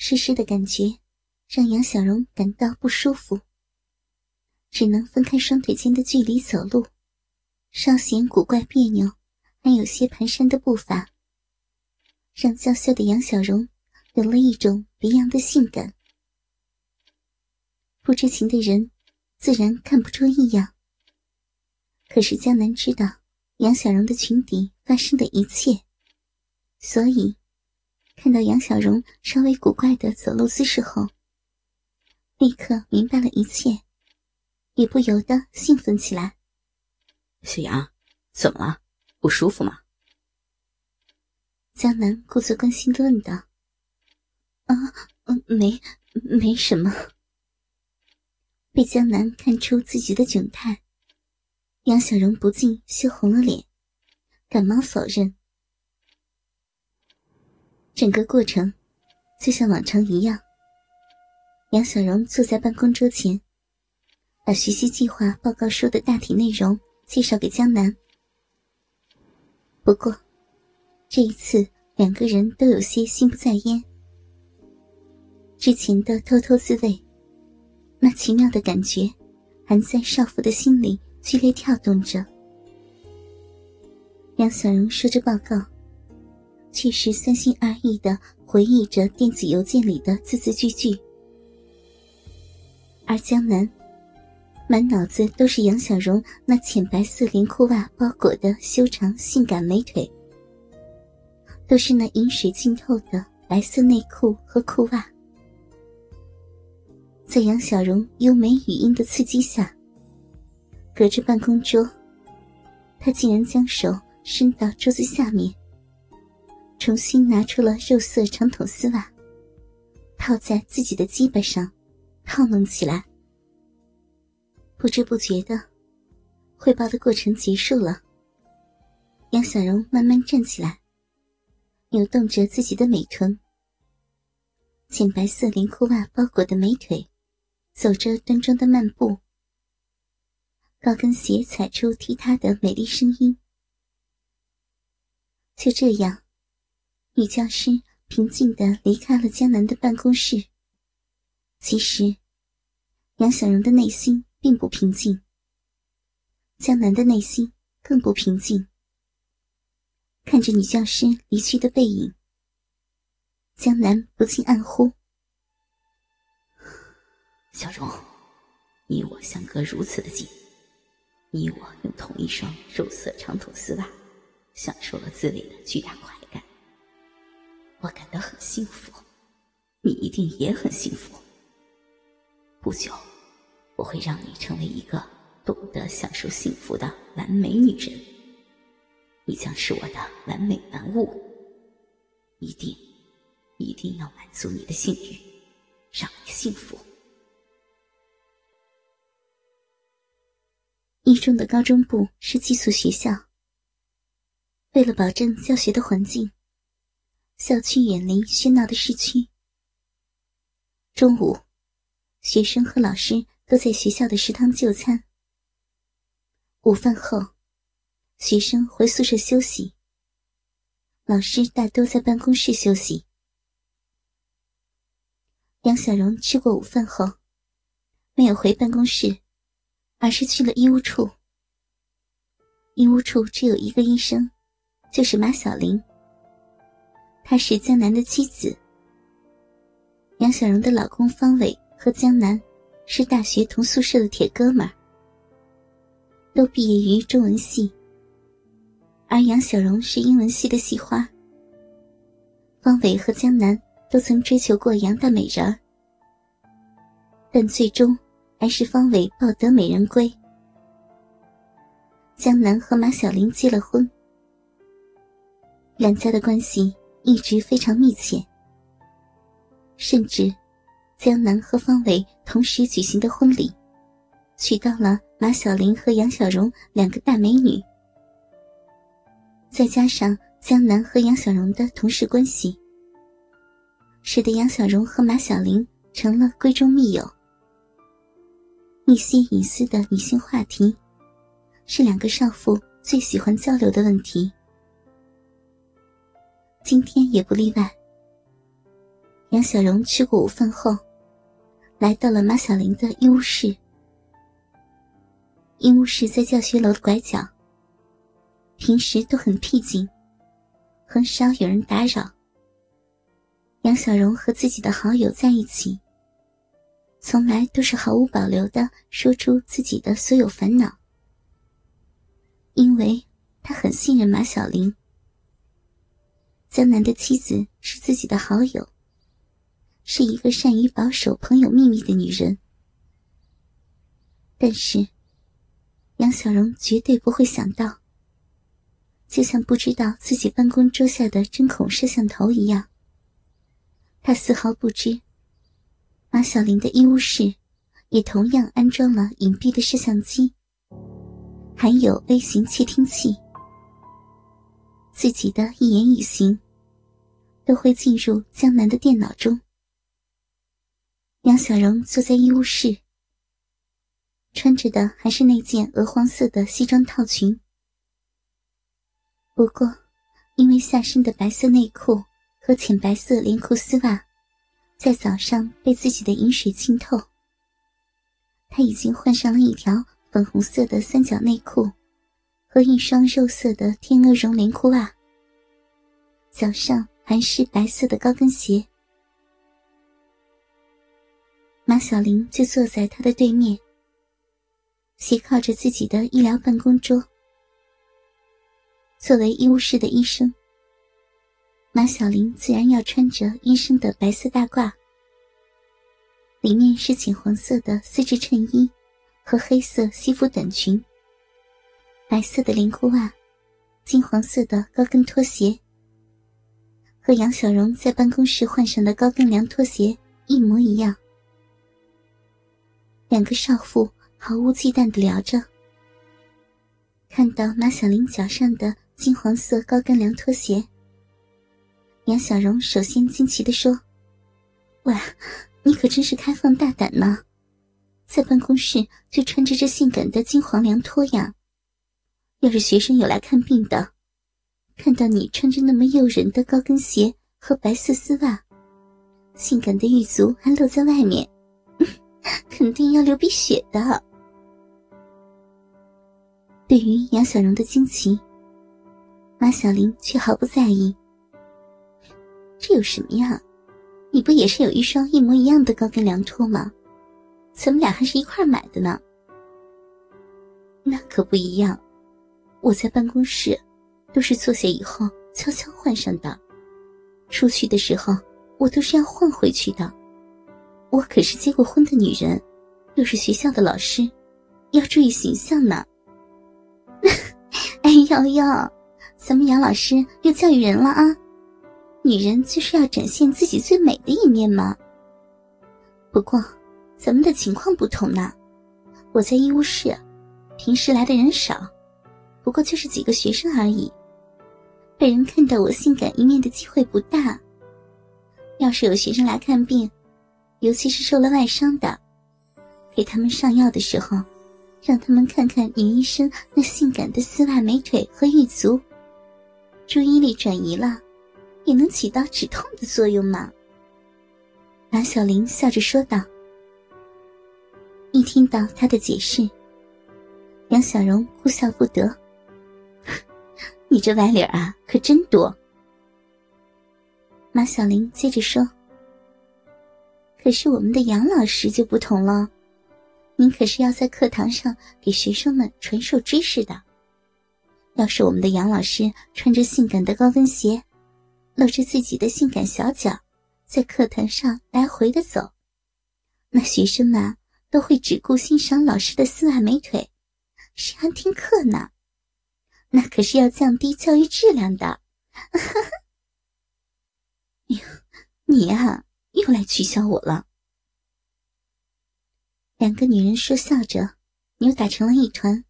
湿湿的感觉让杨小荣感到不舒服，只能分开双腿间的距离走路，稍显古怪别扭，还有些蹒跚的步伐，让娇羞的杨小荣有了一种别样的性感。不知情的人自然看不出异样，可是江南知道杨小荣的裙底发生的一切，所以。看到杨小荣稍微古怪的走路姿势后，立刻明白了一切，也不由得兴奋起来。小杨，怎么了？不舒服吗？江南故作关心的问道。啊，嗯，没，没什么。被江南看出自己的窘态，杨小荣不禁羞红了脸，赶忙否认。整个过程就像往常一样。杨小荣坐在办公桌前，把学习计划报告书的大体内容介绍给江南。不过，这一次两个人都有些心不在焉。之前的偷偷滋味，那奇妙的感觉，还在少妇的心里剧烈跳动着。杨小荣说着报告。却是三心二意的回忆着电子邮件里的字字句句，而江南满脑子都是杨小荣那浅白色连裤袜包裹的修长性感美腿，都是那饮水浸透的白色内裤和裤袜。在杨小荣优美语音的刺激下，隔着办公桌，他竟然将手伸到桌子下面。重新拿出了肉色长筒丝袜，套在自己的鸡巴上，套弄起来。不知不觉的，汇报的过程结束了。杨小荣慢慢站起来，扭动着自己的美臀，浅白色连裤袜包裹的美腿，走着端庄的漫步，高跟鞋踩出踢踏的美丽声音。就这样。女教师平静的离开了江南的办公室。其实，杨小荣的内心并不平静，江南的内心更不平静。看着女教师离去的背影，江南不禁暗呼：“小荣，你我相隔如此的近，你我用同一双肉色长筒丝袜，享受了自慰的巨大快。”我感到很幸福，你一定也很幸福。不久，我会让你成为一个懂得享受幸福的完美女人。你将是我的完美玩物，一定，一定要满足你的性欲，让你幸福。一中的高中部是寄宿学校，为了保证教学的环境。校区远离喧闹的市区。中午，学生和老师都在学校的食堂就餐。午饭后，学生回宿舍休息，老师大多在办公室休息。杨小荣吃过午饭后，没有回办公室，而是去了医务处。医务处只有一个医生，就是马小玲。她是江南的妻子，杨小荣的老公方伟和江南是大学同宿舍的铁哥们儿，都毕业于中文系，而杨小荣是英文系的系花。方伟和江南都曾追求过杨大美人儿，但最终还是方伟抱得美人归。江南和马小玲结了婚，两家的关系。一直非常密切，甚至江南和方伟同时举行的婚礼，娶到了马小玲和杨小荣两个大美女。再加上江南和杨小荣的同事关系，使得杨小荣和马小玲成了闺中密友。一些隐私的女性话题，是两个少妇最喜欢交流的问题。今天也不例外。杨小荣吃过午饭后，来到了马小玲的医务室。医务室在教学楼的拐角，平时都很僻静，很少有人打扰。杨小荣和自己的好友在一起，从来都是毫无保留的说出自己的所有烦恼，因为他很信任马小玲。江南的妻子是自己的好友。是一个善于保守朋友秘密的女人，但是杨小荣绝对不会想到，就像不知道自己办公桌下的针孔摄像头一样，他丝毫不知马小玲的医务室也同样安装了隐蔽的摄像机，还有微型窃听器，自己的一言一行都会进入江南的电脑中。杨小荣坐在医务室，穿着的还是那件鹅黄色的西装套裙。不过，因为下身的白色内裤和浅白色连裤丝袜，在早上被自己的饮水浸透，他已经换上了一条粉红色的三角内裤和一双肉色的天鹅绒连裤袜，脚上还是白色的高跟鞋。马小玲就坐在他的对面，斜靠着自己的医疗办公桌。作为医务室的医生，马小玲自然要穿着医生的白色大褂，里面是浅黄色的丝质衬衣和黑色西服短裙，白色的连裤袜，金黄色的高跟拖鞋，和杨小荣在办公室换上的高跟凉拖鞋一模一样。两个少妇毫无忌惮的聊着，看到马小玲脚上的金黄色高跟凉拖鞋，杨小荣首先惊奇的说：“哇，你可真是开放大胆呢，在办公室就穿着这性感的金黄凉拖呀！要是学生有来看病的，看到你穿着那么诱人的高跟鞋和白色丝袜，性感的玉足还露在外面。”肯定要流鼻血的。对于杨小荣的惊奇，马小玲却毫不在意。这有什么呀？你不也是有一双一模一样的高跟凉拖吗？咱们俩还是一块买的呢。那可不一样，我在办公室都是坐下以后悄悄换上的，出去的时候我都是要换回去的。我可是结过婚的女人，又是学校的老师，要注意形象呢。哎呦呦，咱们杨老师又教育人了啊！女人就是要展现自己最美的一面嘛。不过，咱们的情况不同呢。我在医务室，平时来的人少，不过就是几个学生而已，被人看到我性感一面的机会不大。要是有学生来看病，尤其是受了外伤的，给他们上药的时候，让他们看看女医生那性感的丝袜美腿和玉足，注意力转移了，也能起到止痛的作用嘛。马小玲笑着说道。一听到他的解释，杨小荣哭笑不得：“你这歪理儿啊，可真多。”马小玲接着说。可是我们的杨老师就不同了，您可是要在课堂上给学生们传授知识的。要是我们的杨老师穿着性感的高跟鞋，露着自己的性感小脚，在课堂上来回的走，那学生们都会只顾欣赏老师的丝袜美腿，谁还听课呢？那可是要降低教育质量的。你呀。又来取笑我了。两个女人说笑着，扭打成了一团。